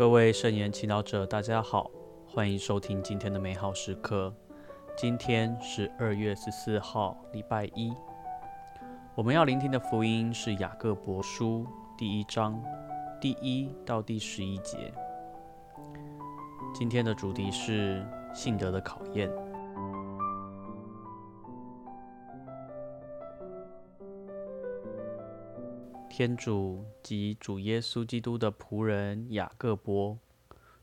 各位圣言祈祷者，大家好，欢迎收听今天的美好时刻。今天是二月十四号，礼拜一。我们要聆听的福音是雅各伯书第一章第一到第十一节。今天的主题是信德的考验。天主及主耶稣基督的仆人雅各伯，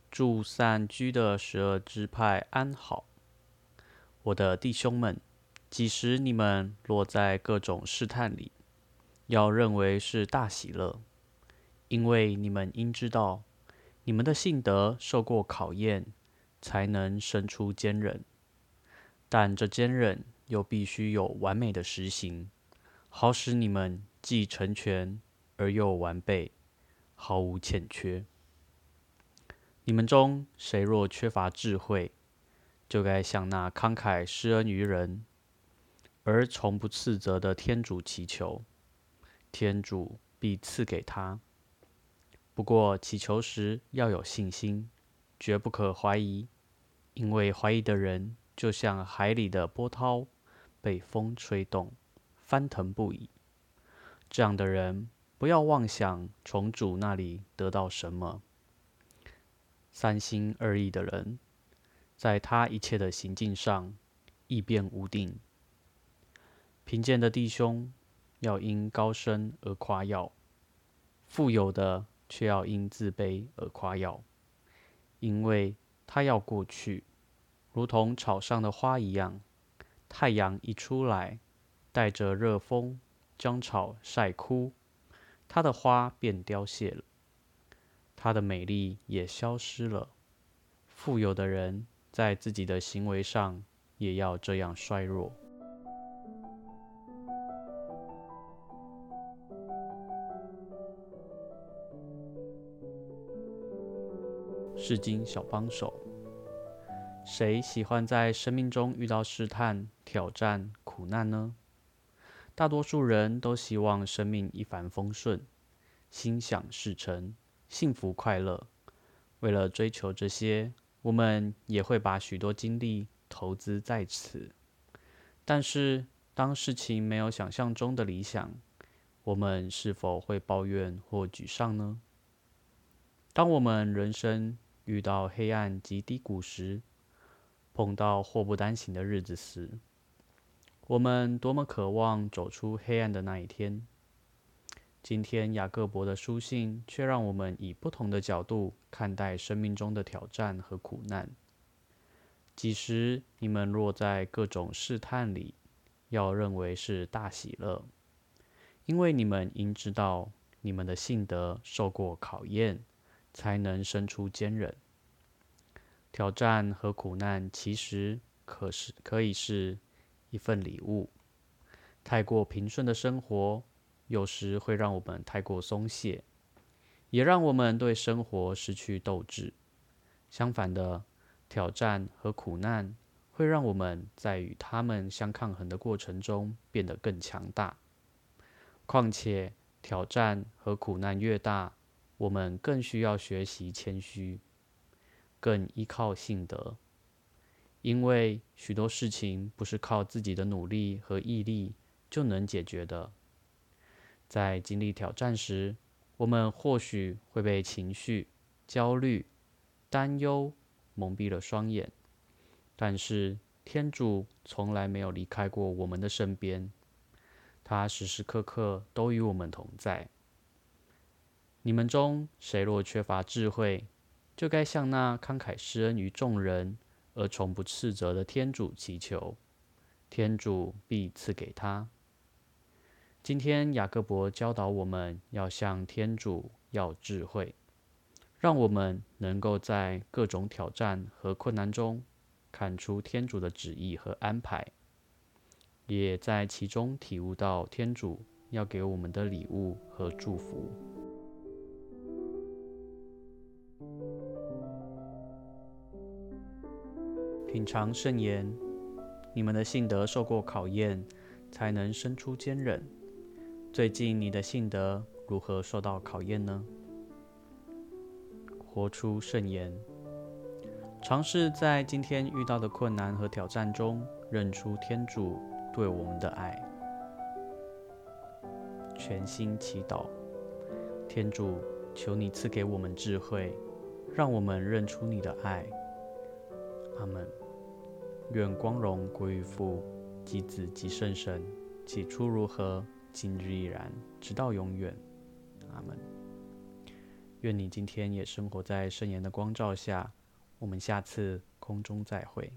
祝散居的十二支派安好。我的弟兄们，即使你们落在各种试探里，要认为是大喜乐，因为你们应知道，你们的信德受过考验，才能生出坚韧。但这坚韧又必须有完美的实行，好使你们既成全。而又完备，毫无欠缺。你们中谁若缺乏智慧，就该向那慷慨施恩于人，而从不斥责的天主祈求，天主必赐给他。不过祈求时要有信心，绝不可怀疑，因为怀疑的人就像海里的波涛，被风吹动，翻腾不已。这样的人。不要妄想从主那里得到什么。三心二意的人，在他一切的行径上易变无定。贫贱的弟兄要因高升而夸耀，富有的却要因自卑而夸耀，因为他要过去，如同草上的花一样。太阳一出来，带着热风，将草晒枯。它的花便凋谢了，它的美丽也消失了。富有的人在自己的行为上也要这样衰弱。诗经小帮手，谁喜欢在生命中遇到试探、挑战、苦难呢？大多数人都希望生命一帆风顺，心想事成，幸福快乐。为了追求这些，我们也会把许多精力投资在此。但是，当事情没有想象中的理想，我们是否会抱怨或沮丧呢？当我们人生遇到黑暗及低谷时，碰到祸不单行的日子时，我们多么渴望走出黑暗的那一天！今天雅各伯的书信却让我们以不同的角度看待生命中的挑战和苦难。即使你们落在各种试探里，要认为是大喜乐，因为你们应知道，你们的性德受过考验，才能生出坚韧。挑战和苦难其实可是可以是。一份礼物，太过平顺的生活，有时会让我们太过松懈，也让我们对生活失去斗志。相反的，挑战和苦难会让我们在与他们相抗衡的过程中变得更强大。况且，挑战和苦难越大，我们更需要学习谦虚，更依靠性德。因为许多事情不是靠自己的努力和毅力就能解决的。在经历挑战时，我们或许会被情绪、焦虑、担忧蒙蔽了双眼，但是天主从来没有离开过我们的身边，他时时刻刻都与我们同在。你们中谁若缺乏智慧，就该向那慷慨施恩于众人。而从不斥责的天主祈求，天主必赐给他。今天雅各伯教导我们要向天主要智慧，让我们能够在各种挑战和困难中看出天主的旨意和安排，也在其中体悟到天主要给我们的礼物和祝福。品尝圣言，你们的信德受过考验，才能生出坚韧。最近你的信德如何受到考验呢？活出圣言。尝试在今天遇到的困难和挑战中，认出天主对我们的爱。全心祈祷，天主，求你赐给我们智慧，让我们认出你的爱。阿门。愿光荣归于父、及子、及圣神。起初如何，今日亦然，直到永远。阿门。愿你今天也生活在圣言的光照下。我们下次空中再会。